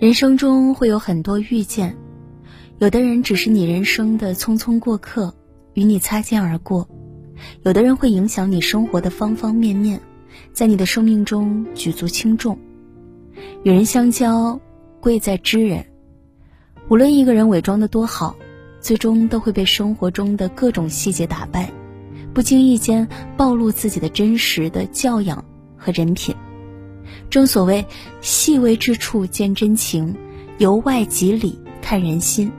人生中会有很多遇见，有的人只是你人生的匆匆过客，与你擦肩而过；有的人会影响你生活的方方面面，在你的生命中举足轻重。与人相交，贵在知人。无论一个人伪装的多好，最终都会被生活中的各种细节打败，不经意间暴露自己的真实的教养和人品。正所谓，细微之处见真情，由外及里看人心。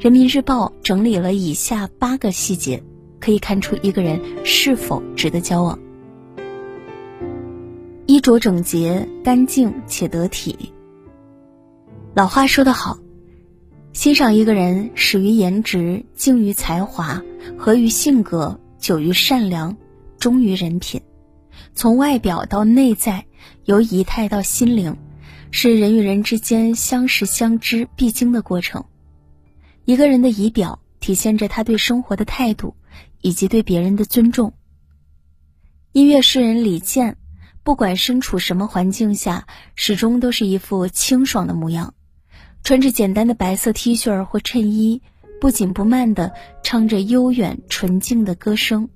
人民日报整理了以下八个细节，可以看出一个人是否值得交往。衣着整洁、干净且得体。老话说得好，欣赏一个人，始于颜值，敬于才华，合于性格，久于善良，忠于人品。从外表到内在，由仪态到心灵，是人与人之间相识相知必经的过程。一个人的仪表体现着他对生活的态度，以及对别人的尊重。音乐诗人李健，不管身处什么环境下，始终都是一副清爽的模样，穿着简单的白色 T 恤或衬衣，不紧不慢地唱着悠远纯净的歌声。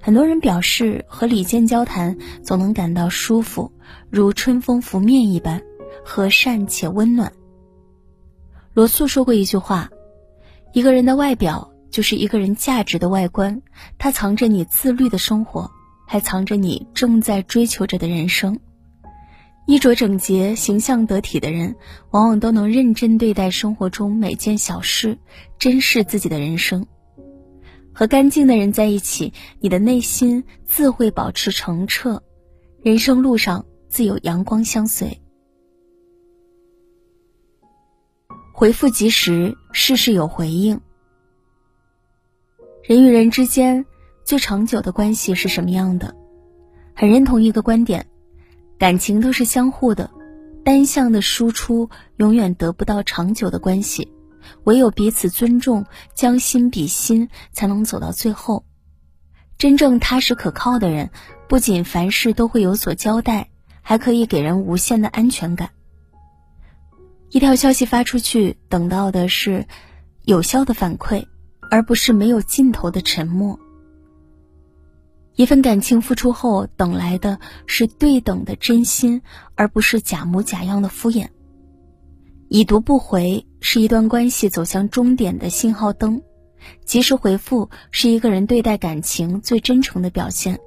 很多人表示和李健交谈总能感到舒服，如春风拂面一般，和善且温暖。罗素说过一句话：“一个人的外表就是一个人价值的外观，它藏着你自律的生活，还藏着你正在追求着的人生。”衣着整洁、形象得体的人，往往都能认真对待生活中每件小事，珍视自己的人生。和干净的人在一起，你的内心自会保持澄澈，人生路上自有阳光相随。回复及时，事事有回应。人与人之间最长久的关系是什么样的？很认同一个观点：感情都是相互的，单向的输出永远得不到长久的关系。唯有彼此尊重，将心比心，才能走到最后。真正踏实可靠的人，不仅凡事都会有所交代，还可以给人无限的安全感。一条消息发出去，等到的是有效的反馈，而不是没有尽头的沉默。一份感情付出后，等来的是对等的真心，而不是假模假样的敷衍。已读不回是一段关系走向终点的信号灯，及时回复是一个人对待感情最真诚的表现。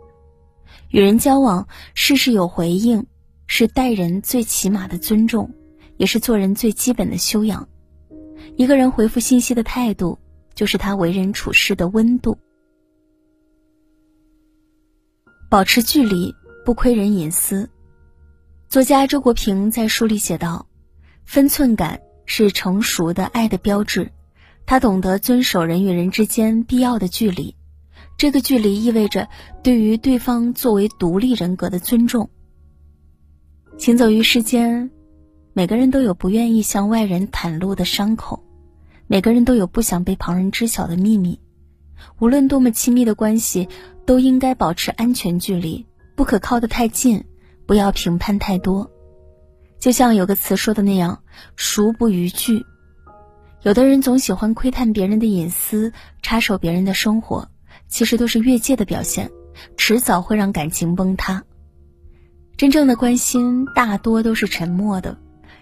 与人交往，事事有回应，是待人最起码的尊重，也是做人最基本的修养。一个人回复信息的态度，就是他为人处事的温度。保持距离，不窥人隐私。作家周国平在书里写道。分寸感是成熟的爱的标志，他懂得遵守人与人之间必要的距离，这个距离意味着对于对方作为独立人格的尊重。行走于世间，每个人都有不愿意向外人袒露的伤口，每个人都有不想被旁人知晓的秘密。无论多么亲密的关系，都应该保持安全距离，不可靠得太近，不要评判太多。就像有个词说的那样，“熟不逾矩”。有的人总喜欢窥探别人的隐私，插手别人的生活，其实都是越界的表现，迟早会让感情崩塌。真正的关心大多都是沉默的，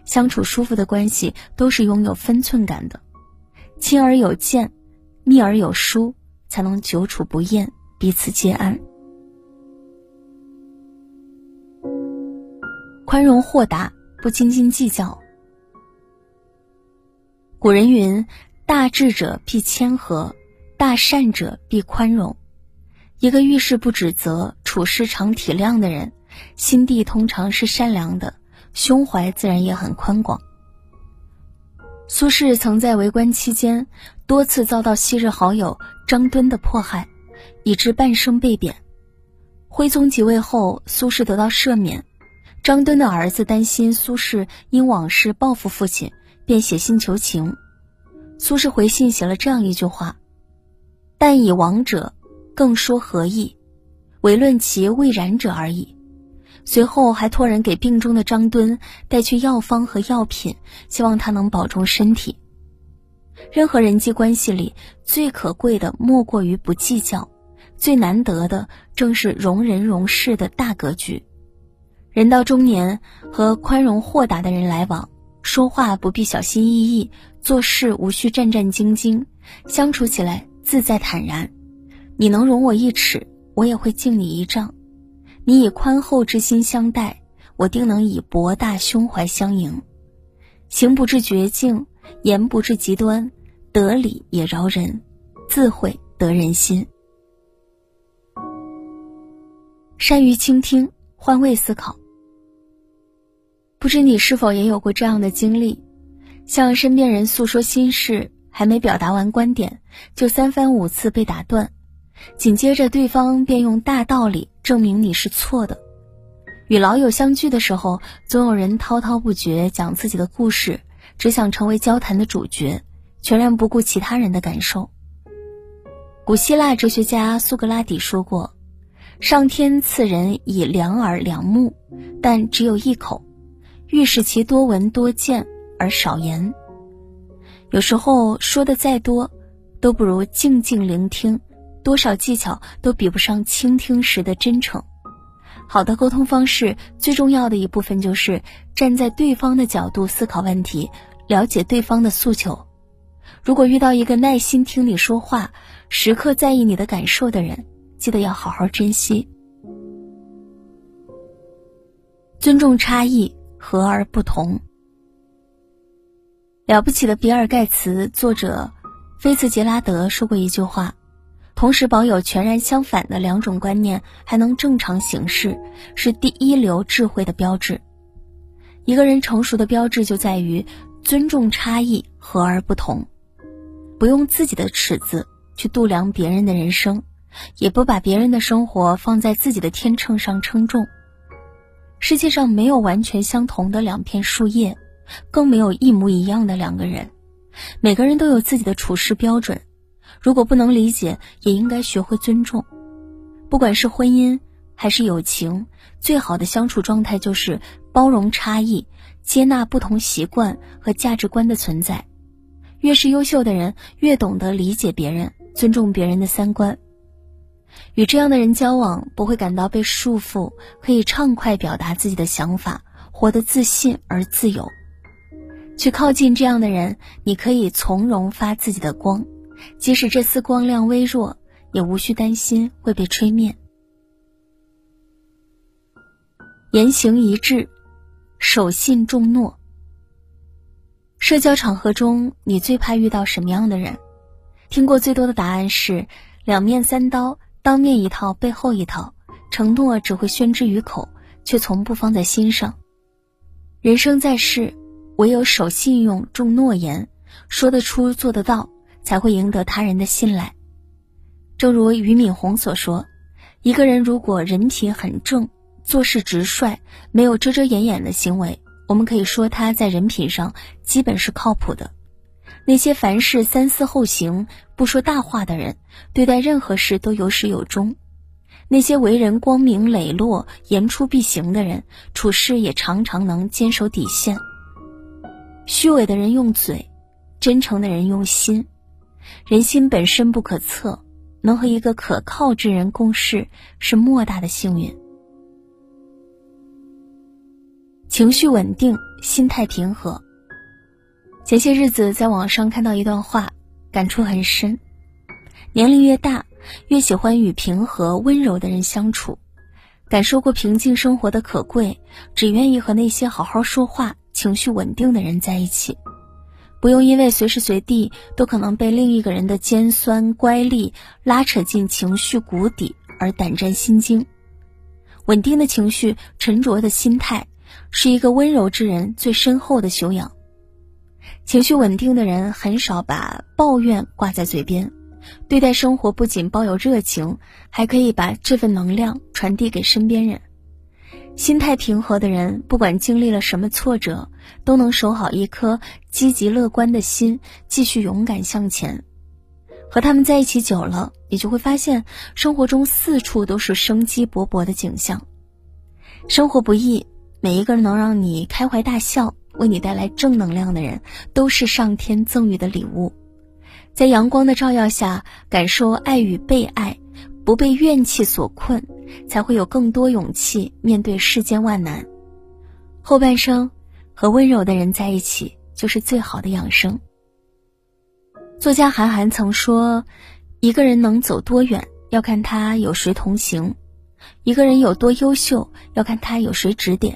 相处舒服的关系都是拥有分寸感的，亲而有见，密而有疏，才能久处不厌，彼此皆安。宽容豁达。不斤斤计较。古人云：“大智者必谦和，大善者必宽容。”一个遇事不指责、处事常体谅的人，心地通常是善良的，胸怀自然也很宽广。苏轼曾在为官期间多次遭到昔日好友张敦的迫害，以致半生被贬。徽宗即位后，苏轼得到赦免。张敦的儿子担心苏轼因往事报复父亲，便写信求情。苏轼回信写了这样一句话：“但以亡者，更说何意？唯论其未然者而已。”随后还托人给病中的张敦带去药方和药品，希望他能保重身体。任何人际关系里最可贵的莫过于不计较，最难得的正是容人容事的大格局。人到中年，和宽容豁达的人来往，说话不必小心翼翼，做事无需战战兢兢，相处起来自在坦然。你能容我一尺，我也会敬你一丈。你以宽厚之心相待，我定能以博大胸怀相迎。行不至绝境，言不至极端，得理也饶人，自会得人心。善于倾听，换位思考。不知你是否也有过这样的经历，向身边人诉说心事，还没表达完观点，就三番五次被打断，紧接着对方便用大道理证明你是错的。与老友相聚的时候，总有人滔滔不绝讲自己的故事，只想成为交谈的主角，全然不顾其他人的感受。古希腊哲学家苏格拉底说过：“上天赐人以两耳两目，但只有一口。”欲使其多闻多见而少言。有时候说的再多，都不如静静聆听，多少技巧都比不上倾听时的真诚。好的沟通方式最重要的一部分就是站在对方的角度思考问题，了解对方的诉求。如果遇到一个耐心听你说话、时刻在意你的感受的人，记得要好好珍惜，尊重差异。和而不同。了不起的比尔盖茨，作者菲茨杰拉德说过一句话：同时保有全然相反的两种观念，还能正常行事，是第一流智慧的标志。一个人成熟的标志就在于尊重差异，和而不同，不用自己的尺子去度量别人的人生，也不把别人的生活放在自己的天秤上称重。世界上没有完全相同的两片树叶，更没有一模一样的两个人。每个人都有自己的处事标准，如果不能理解，也应该学会尊重。不管是婚姻还是友情，最好的相处状态就是包容差异，接纳不同习惯和价值观的存在。越是优秀的人，越懂得理解别人，尊重别人的三观。与这样的人交往，不会感到被束缚，可以畅快表达自己的想法，活得自信而自由。去靠近这样的人，你可以从容发自己的光，即使这丝光亮微弱，也无需担心会被吹灭。言行一致，守信重诺。社交场合中，你最怕遇到什么样的人？听过最多的答案是两面三刀。当面一套，背后一套，承诺只会宣之于口，却从不放在心上。人生在世，唯有守信用、重诺言，说得出、做得到，才会赢得他人的信赖。正如俞敏洪所说：“一个人如果人品很正，做事直率，没有遮遮掩掩的行为，我们可以说他在人品上基本是靠谱的。”那些凡事三思后行、不说大话的人，对待任何事都有始有终；那些为人光明磊落、言出必行的人，处事也常常能坚守底线。虚伪的人用嘴，真诚的人用心。人心本身不可测，能和一个可靠之人共事，是莫大的幸运。情绪稳定，心态平和。前些日子在网上看到一段话，感触很深。年龄越大，越喜欢与平和温柔的人相处，感受过平静生活的可贵，只愿意和那些好好说话、情绪稳定的人在一起，不用因为随时随地都可能被另一个人的尖酸乖戾拉扯进情绪谷底而胆战心惊。稳定的情绪、沉着的心态，是一个温柔之人最深厚的修养。情绪稳定的人很少把抱怨挂在嘴边，对待生活不仅抱有热情，还可以把这份能量传递给身边人。心态平和的人，不管经历了什么挫折，都能守好一颗积极乐观的心，继续勇敢向前。和他们在一起久了，你就会发现生活中四处都是生机勃勃的景象。生活不易，每一个人能让你开怀大笑、为你带来正能量的人，都是上天赠予的礼物。在阳光的照耀下，感受爱与被爱，不被怨气所困，才会有更多勇气面对世间万难。后半生，和温柔的人在一起，就是最好的养生。作家韩寒曾说：“一个人能走多远，要看他有谁同行；一个人有多优秀，要看他有谁指点；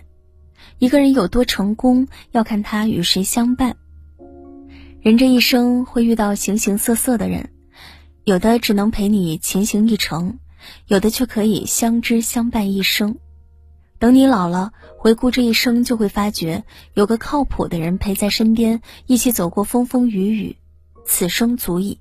一个人有多成功，要看他与谁相伴。”人这一生会遇到形形色色的人，有的只能陪你前行一程，有的却可以相知相伴一生。等你老了，回顾这一生，就会发觉有个靠谱的人陪在身边，一起走过风风雨雨。此生足矣。